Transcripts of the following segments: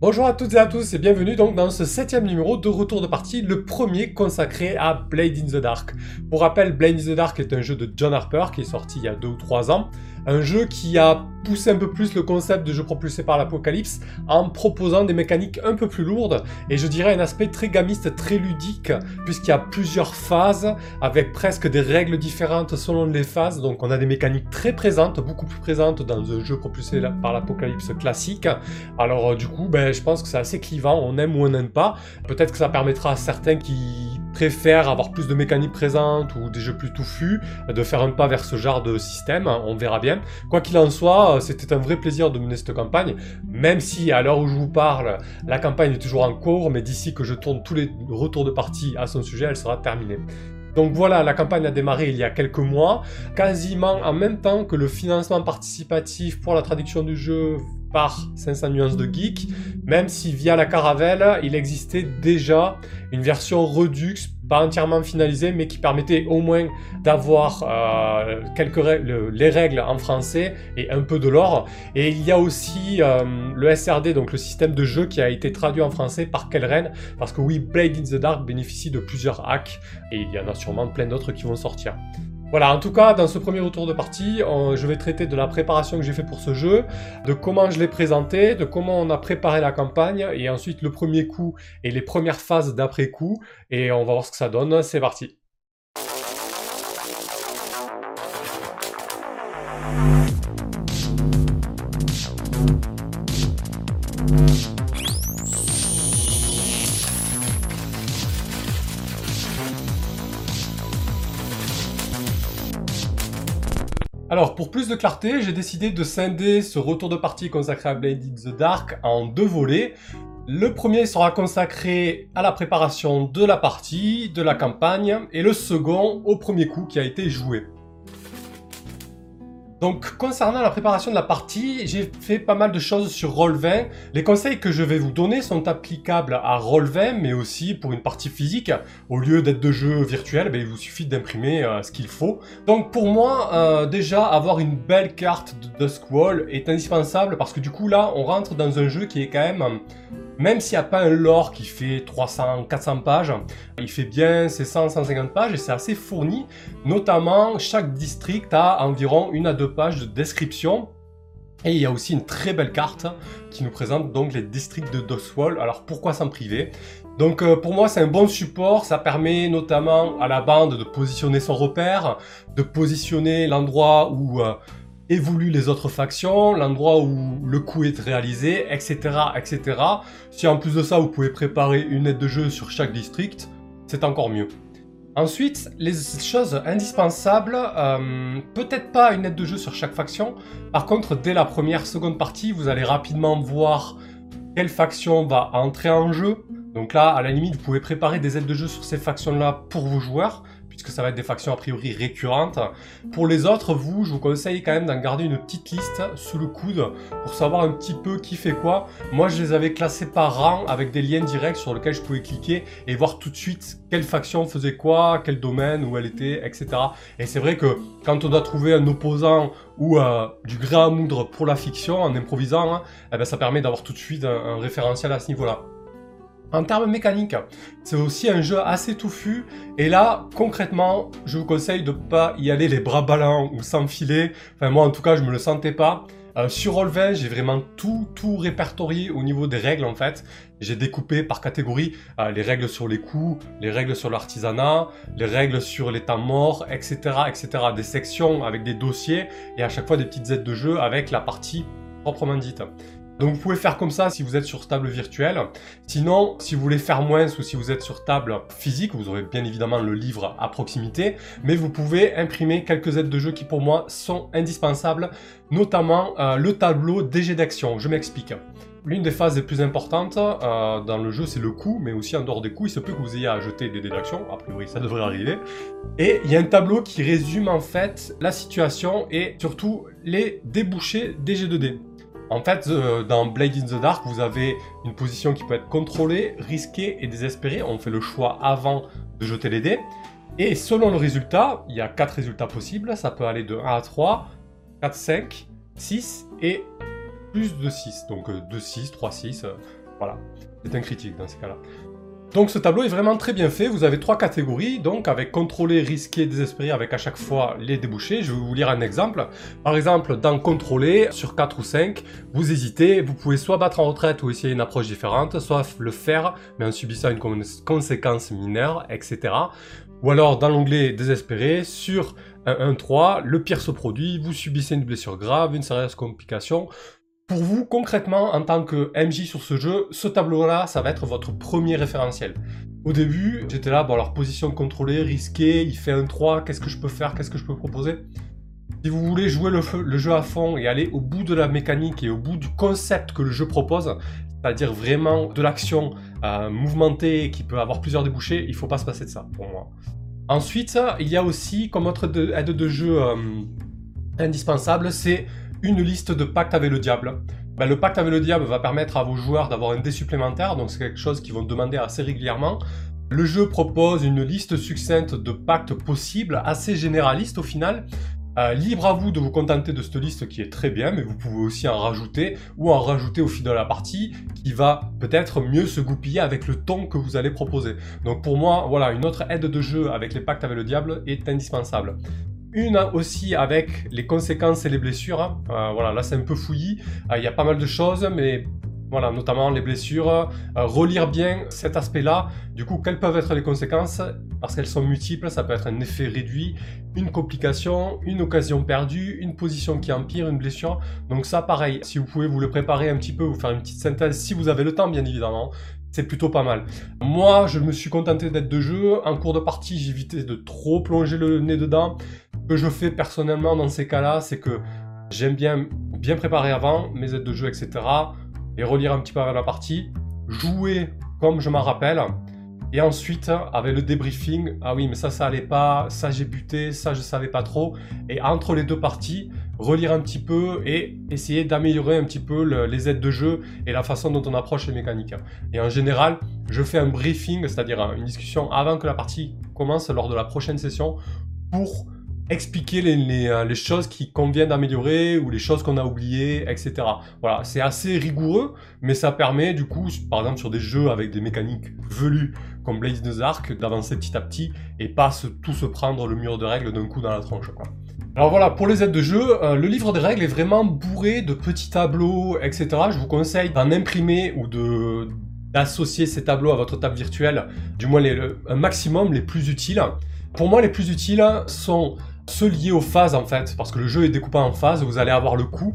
Bonjour à toutes et à tous et bienvenue donc dans ce septième numéro de Retour de partie, le premier consacré à Blade in the Dark. Pour rappel, Blade in the Dark est un jeu de John Harper qui est sorti il y a deux ou trois ans, un jeu qui a poussé un peu plus le concept de jeu propulsé par l'apocalypse en proposant des mécaniques un peu plus lourdes et je dirais un aspect très gamiste, très ludique, puisqu'il y a plusieurs phases avec presque des règles différentes selon les phases. Donc on a des mécaniques très présentes, beaucoup plus présentes dans un jeu propulsé par l'apocalypse classique. Alors euh, du coup, ben, je pense que c'est assez clivant, on aime ou on n'aime pas. Peut-être que ça permettra à certains qui préfèrent avoir plus de mécaniques présentes ou des jeux plus touffus de faire un pas vers ce genre de système, on verra bien. Quoi qu'il en soit, c'était un vrai plaisir de mener cette campagne, même si à l'heure où je vous parle, la campagne est toujours en cours, mais d'ici que je tourne tous les retours de partie à son sujet, elle sera terminée. Donc voilà, la campagne a démarré il y a quelques mois, quasiment en même temps que le financement participatif pour la traduction du jeu par 500 nuances de geek, même si via la caravelle, il existait déjà une version Redux, pas entièrement finalisée, mais qui permettait au moins d'avoir euh, les règles en français et un peu de l'or. Et il y a aussi euh, le SRD, donc le système de jeu qui a été traduit en français par Kelren, parce que oui, Blade in the Dark bénéficie de plusieurs hacks, et il y en a sûrement plein d'autres qui vont sortir. Voilà, en tout cas, dans ce premier retour de partie, je vais traiter de la préparation que j'ai fait pour ce jeu, de comment je l'ai présenté, de comment on a préparé la campagne, et ensuite le premier coup et les premières phases d'après coup, et on va voir ce que ça donne. C'est parti. Alors, pour plus de clarté, j'ai décidé de scinder ce retour de partie consacré à Blade in the Dark en deux volets. Le premier sera consacré à la préparation de la partie, de la campagne, et le second au premier coup qui a été joué. Donc concernant la préparation de la partie, j'ai fait pas mal de choses sur Roll20. Les conseils que je vais vous donner sont applicables à Roll20, mais aussi pour une partie physique. Au lieu d'être de jeu virtuel, ben, il vous suffit d'imprimer euh, ce qu'il faut. Donc pour moi, euh, déjà avoir une belle carte de Duskwall est indispensable parce que du coup là, on rentre dans un jeu qui est quand même même s'il n'y a pas un lore qui fait 300, 400 pages, il fait bien ses 100, 150 pages et c'est assez fourni. Notamment, chaque district a environ une à deux pages de description. Et il y a aussi une très belle carte qui nous présente donc les districts de Doswall. Alors pourquoi s'en priver? Donc euh, pour moi c'est un bon support, ça permet notamment à la bande de positionner son repère, de positionner l'endroit où euh, évoluent les autres factions, l'endroit où le coup est réalisé, etc., etc. Si en plus de ça, vous pouvez préparer une aide de jeu sur chaque district, c'est encore mieux. Ensuite, les choses indispensables, euh, peut-être pas une aide de jeu sur chaque faction, par contre, dès la première, seconde partie, vous allez rapidement voir quelle faction va entrer en jeu. Donc là, à la limite, vous pouvez préparer des aides de jeu sur ces factions-là pour vos joueurs puisque ça va être des factions a priori récurrentes. Pour les autres, vous, je vous conseille quand même d'en garder une petite liste sous le coude pour savoir un petit peu qui fait quoi. Moi, je les avais classés par rang avec des liens directs sur lesquels je pouvais cliquer et voir tout de suite quelle faction faisait quoi, quel domaine, où elle était, etc. Et c'est vrai que quand on doit trouver un opposant ou euh, du grain à moudre pour la fiction en improvisant, hein, eh ben, ça permet d'avoir tout de suite un référentiel à ce niveau-là. En termes mécaniques, c'est aussi un jeu assez touffu. Et là, concrètement, je vous conseille de ne pas y aller les bras ballants ou sans filet. Enfin, moi, en tout cas, je me le sentais pas. Euh, sur Roll20, j'ai vraiment tout, tout répertorié au niveau des règles, en fait. J'ai découpé par catégorie euh, les règles sur les coups, les règles sur l'artisanat, les règles sur les temps morts, etc., etc. Des sections avec des dossiers et à chaque fois des petites aides de jeu avec la partie proprement dite. Donc vous pouvez faire comme ça si vous êtes sur table virtuelle. Sinon, si vous voulez faire moins ou si vous êtes sur table physique, vous aurez bien évidemment le livre à proximité, mais vous pouvez imprimer quelques aides de jeu qui pour moi sont indispensables, notamment euh, le tableau des jets d'action. Je m'explique. L'une des phases les plus importantes euh, dans le jeu, c'est le coup, mais aussi en dehors des coups, il se peut que vous ayez à jeter des dés d'action, a priori ça devrait arriver. Et il y a un tableau qui résume en fait la situation et surtout les débouchés des jets de dés. En fait, euh, dans Blade in the Dark, vous avez une position qui peut être contrôlée, risquée et désespérée. On fait le choix avant de jeter les dés. Et selon le résultat, il y a 4 résultats possibles. Ça peut aller de 1 à 3, 4, 5, 6 et plus de 6. Donc 2, 6, 3, 6. Voilà, c'est un critique dans ces cas-là. Donc ce tableau est vraiment très bien fait, vous avez trois catégories, donc avec contrôler, risquer, désespérer, avec à chaque fois les débouchés. Je vais vous lire un exemple. Par exemple, dans contrôler, sur 4 ou 5, vous hésitez, vous pouvez soit battre en retraite ou essayer une approche différente, soit le faire, mais en subissant une conséquence mineure, etc. Ou alors dans l'onglet désespéré, sur un 1-3, le pire se produit, vous subissez une blessure grave, une sérieuse complication, pour vous, concrètement, en tant que MJ sur ce jeu, ce tableau-là, ça va être votre premier référentiel. Au début, j'étais là, bon alors position contrôlée, risquée, il fait un 3, qu'est-ce que je peux faire, qu'est-ce que je peux proposer? Si vous voulez jouer le, jeu à fond et aller au bout de la mécanique et au bout du concept que le jeu propose, c'est-à-dire vraiment de l'action euh, mouvementée qui peut avoir plusieurs débouchés, il faut pas se passer de ça, pour moi. Ensuite, il y a aussi, comme autre aide de jeu euh, indispensable, c'est une liste de pactes avec le diable. Ben, le pacte avec le diable va permettre à vos joueurs d'avoir un dé supplémentaire, donc c'est quelque chose qu'ils vont demander assez régulièrement. Le jeu propose une liste succincte de pactes possibles, assez généraliste au final. Euh, libre à vous de vous contenter de cette liste qui est très bien, mais vous pouvez aussi en rajouter ou en rajouter au fil de la partie qui va peut-être mieux se goupiller avec le ton que vous allez proposer. Donc pour moi, voilà, une autre aide de jeu avec les pactes avec le diable est indispensable. Une aussi avec les conséquences et les blessures. Hein. Euh, voilà, là c'est un peu fouillis. Euh, il y a pas mal de choses, mais voilà, notamment les blessures. Euh, relire bien cet aspect-là. Du coup, quelles peuvent être les conséquences? Parce qu'elles sont multiples, ça peut être un effet réduit, une complication, une occasion perdue, une position qui empire, une blessure. Donc ça, pareil, si vous pouvez vous le préparer un petit peu, vous faire une petite synthèse, si vous avez le temps, bien évidemment c'est plutôt pas mal. Moi, je me suis contenté d'être de jeu. En cours de partie, j'évitais de trop plonger le nez dedans que je fais personnellement dans ces cas-là, c'est que j'aime bien bien préparer avant mes aides de jeu, etc. Et relire un petit peu avant la partie, jouer comme je m'en rappelle. Et ensuite, avec le débriefing, ah oui, mais ça, ça allait pas, ça j'ai buté, ça je savais pas trop. Et entre les deux parties, relire un petit peu et essayer d'améliorer un petit peu les aides de jeu et la façon dont on approche les mécaniques. Et en général, je fais un briefing, c'est-à-dire une discussion avant que la partie commence lors de la prochaine session pour expliquer euh, les, choses qui conviennent d'améliorer ou les choses qu'on a oubliées, etc. Voilà, c'est assez rigoureux, mais ça permet du coup, par exemple sur des jeux avec des mécaniques velues comme Blaze the Ark, d'avancer petit à petit et pas tout se prendre le mur de règles d'un coup dans la tronche. Alors voilà, pour les aides de jeu, euh, le livre des règles est vraiment bourré de petits tableaux, etc. Je vous conseille d'en imprimer ou d'associer ces tableaux à votre table virtuelle, du moins les, un maximum les plus utiles. Pour moi, les plus utiles sont ceux liés aux phases en fait, parce que le jeu est découpé en phases, vous allez avoir le coup,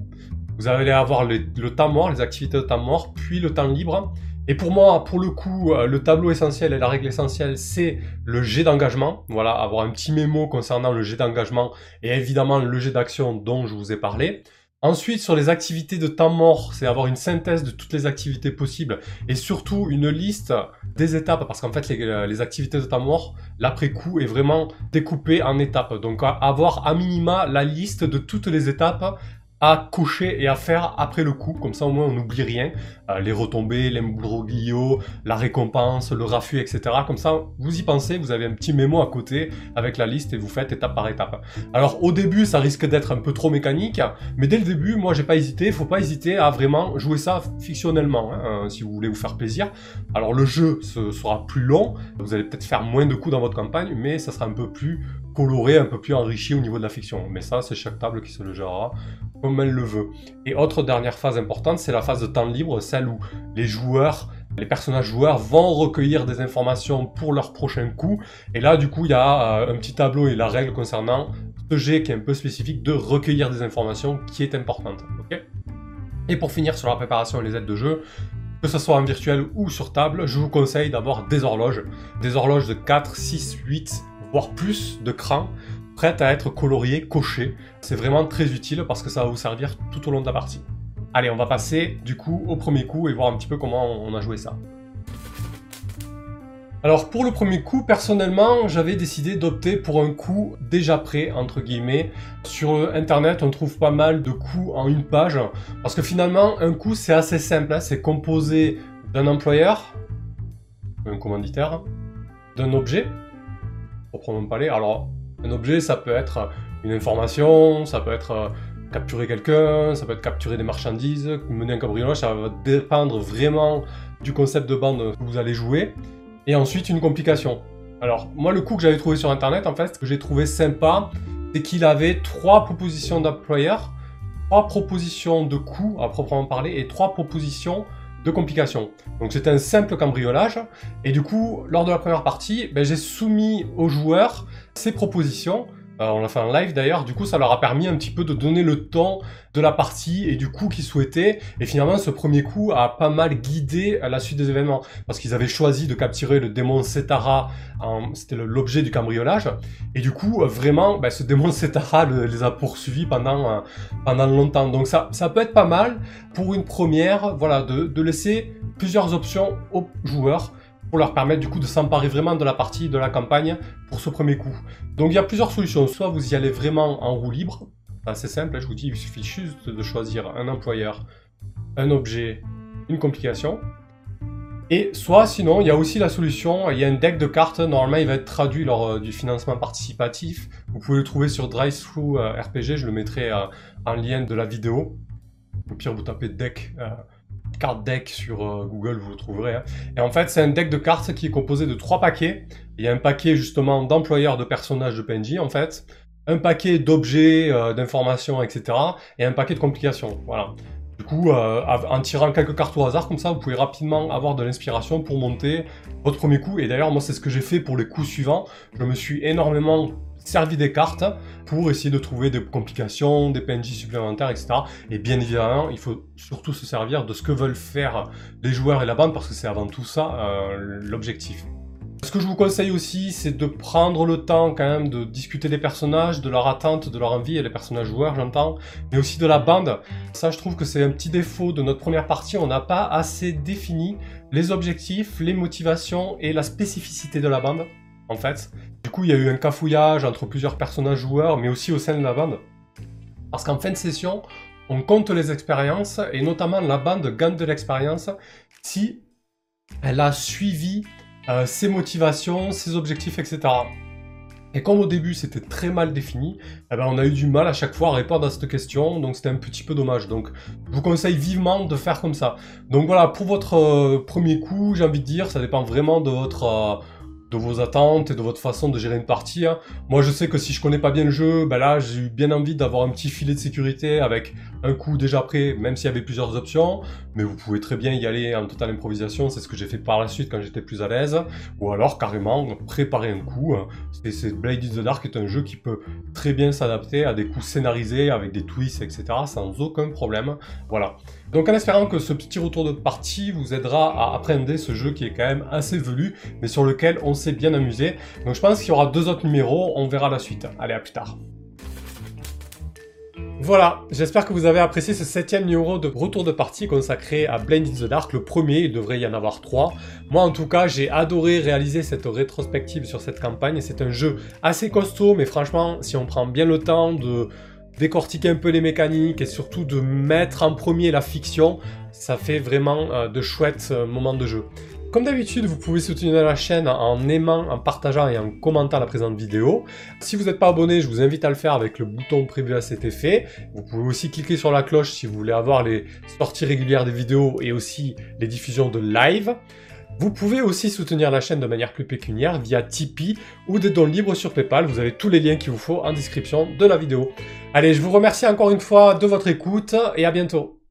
vous allez avoir le, temps mort, les activités de temps mort, puis le temps libre. Et pour moi, pour le coup, euh, le tableau essentiel et la règle essentielle, c'est le jet d'engagement. Voilà, avoir un petit mémo concernant le jet d'engagement et évidemment le jet d'action dont je vous ai parlé. Ensuite, sur les activités de temps mort, c'est avoir une synthèse de toutes les activités possibles et surtout une liste des étapes parce qu'en fait, les, les, activités de temps mort, l'après-coup est vraiment découpé en étapes. Donc, avoir à minima la liste de toutes les étapes à cocher et à faire après le coup, comme ça au moins on n'oublie rien, euh, les retombées, l'imbroglio, la récompense, le raffut, etc. Comme ça, vous y pensez, vous avez un petit mémo à côté avec la liste et vous faites étape par étape. Alors au début, ça risque d'être un peu trop mécanique, mais dès le début, moi j'ai pas hésité, faut pas hésiter à vraiment jouer ça fictionnellement, hein, si vous voulez vous faire plaisir. Alors le jeu ce sera plus long, vous allez peut-être faire moins de coups dans votre campagne, mais ça sera un peu plus coloré, un peu plus enrichi au niveau de la fiction. Mais ça, c'est chaque table qui se le gérera comme elle le veut. Et autre dernière phase importante, c'est la phase de temps libre, celle où les joueurs, les personnages joueurs vont recueillir des informations pour leur prochain coup. Et là, du coup, il y a euh, un petit tableau et la règle concernant ce jet qui est un peu spécifique de recueillir des informations qui est importante. et pour finir sur la préparation et les aides de jeu, que ce soit en virtuel ou sur table, je vous conseille d'avoir des horloges. Des horloges de 4, 6, 8 voire plus de crans prêtes à être coloriées, cochées. C'est vraiment très utile parce que ça va vous servir tout au long de la partie. Allez, on va passer du coup au premier coup et voir un petit peu comment on a joué ça. Alors pour le premier coup, personnellement, j'avais décidé d'opter pour un coup déjà prêt, entre guillemets. Sur Internet, on trouve pas mal de coups en une page, parce que finalement, un coup, c'est assez simple. Hein. C'est composé d'un employeur, un commanditaire, d'un objet, proprement parler. Alors, un objet, ça peut être une information, ça peut être euh, capturer quelqu'un, ça peut être capturer des marchandises, mener un cambriolage, ça va dépendre vraiment du concept de bande que vous allez jouer, et ensuite une complication. Alors, moi, le coup que j'avais trouvé sur Internet, en fait, ce que j'ai trouvé sympa, c'est qu'il avait trois propositions d'employeur, trois propositions de coûts à proprement parler, et trois propositions de complications. Donc c'était un simple cambriolage. Et du coup, lors de la première partie, ben, j'ai soumis aux joueurs ces propositions on l'a fait en live d'ailleurs, du coup ça leur a permis un petit peu de donner le temps de la partie et du coup qu'ils souhaitaient. Et finalement ce premier coup a pas mal guidé la suite des événements. Parce qu'ils avaient choisi de capturer le démon Setara, c'était l'objet du cambriolage. Et du coup vraiment ben, ce démon Setara les a poursuivis pendant, euh, pendant longtemps. Donc ça, ça peut être pas mal pour une première, voilà, de laisser plusieurs options aux joueurs pour leur permettre du coup de s'emparer vraiment de la partie, de la campagne pour ce premier coup. Donc il y a plusieurs solutions. Soit vous y allez vraiment en roue libre, c'est simple, je vous dis, il suffit juste de choisir un employeur, un objet, une complication. Et soit sinon, il y a aussi la solution, il y a un deck de cartes, normalement il va être traduit lors euh, du financement participatif. Vous pouvez le trouver sur DriveThru euh, RPG, je le mettrai euh, en lien de la vidéo. Au pire, vous tapez deck carte deck sur euh, Google, vous le trouverez. Hein. Et en fait, c'est un deck de cartes qui est composé de trois paquets. Il y a un paquet justement d'employeurs de personnages de PNJ en fait, un paquet d'objets, euh, d'informations, etc. Et un paquet de complications. Voilà. Du coup, euh, en tirant quelques cartes au hasard comme ça, vous pouvez rapidement avoir de l'inspiration pour monter votre premier coup. Et d'ailleurs, moi, c'est ce que j'ai fait pour les coups suivants. Je me suis énormément servi des cartes pour essayer de trouver des complications, des PNJ supplémentaires, etc. Et bien évidemment, il faut surtout se servir de ce que veulent faire les joueurs et la bande, parce que c'est avant tout ça euh, l'objectif. Ce que je vous conseille aussi, c'est de prendre le temps quand même de discuter des personnages, de leur attente, de leur envie, et les personnages joueurs j'entends, mais aussi de la bande. Ça je trouve que c'est un petit défaut de notre première partie, on n'a pas assez défini les objectifs, les motivations et la spécificité de la bande en fait. Du coup, il y a eu un cafouillage entre plusieurs personnages joueurs, mais aussi au sein de la bande. Parce qu'en fin de session, on compte les expériences, et notamment la bande gagne de l'expérience si elle a suivi euh, ses motivations, ses objectifs, etc. Et comme au début c'était très mal défini, eh ben, on a eu du mal à chaque fois à répondre à cette question, donc c'était un petit peu dommage. Donc je vous conseille vivement de faire comme ça. Donc voilà, pour votre euh, premier coup, j'ai envie de dire, ça dépend vraiment de votre... Euh, de vos attentes et de votre façon de gérer une partie. Hein. Moi, je sais que si je connais pas bien le jeu, ben là, j'ai eu bien envie d'avoir un petit filet de sécurité avec un coup déjà prêt, même s'il y avait plusieurs options. Mais vous pouvez très bien y aller en totale improvisation. C'est ce que j'ai fait par la suite quand j'étais plus à l'aise. Ou alors, carrément, préparer un coup. Hein. C'est Blade in the Dark est un jeu qui peut très bien s'adapter à des coups scénarisés avec des twists, etc. sans aucun problème. Voilà. Donc en espérant que ce petit retour de partie vous aidera à appréhender ce jeu qui est quand même assez velu, mais sur lequel on s'est bien amusé. Donc je pense qu'il y aura deux autres numéros, on verra la suite. Allez, à plus tard. Voilà, j'espère que vous avez apprécié ce septième numéro de retour de partie consacré à Blend in the Dark, le premier, il devrait y en avoir trois. Moi en tout cas, j'ai adoré réaliser cette rétrospective sur cette campagne, c'est un jeu assez costaud, mais franchement, si on prend bien le temps de décortiquer un peu les mécaniques et surtout de mettre en premier la fiction, ça fait vraiment euh, de chouettes euh, moments de jeu. Comme d'habitude, vous pouvez soutenir la chaîne en aimant, en partageant et en commentant la présente vidéo. Si vous n'êtes pas abonné, je vous invite à le faire avec le bouton prévu à cet effet. Vous pouvez aussi cliquer sur la cloche si vous voulez avoir les sorties régulières des vidéos et aussi les diffusions de live. Vous pouvez aussi soutenir la chaîne de manière plus pécuniaire via Tipeee ou des dons libres sur Paypal. Vous avez tous les liens qu'il vous faut en description de la vidéo. Allez, je vous remercie encore une fois de votre écoute et à bientôt.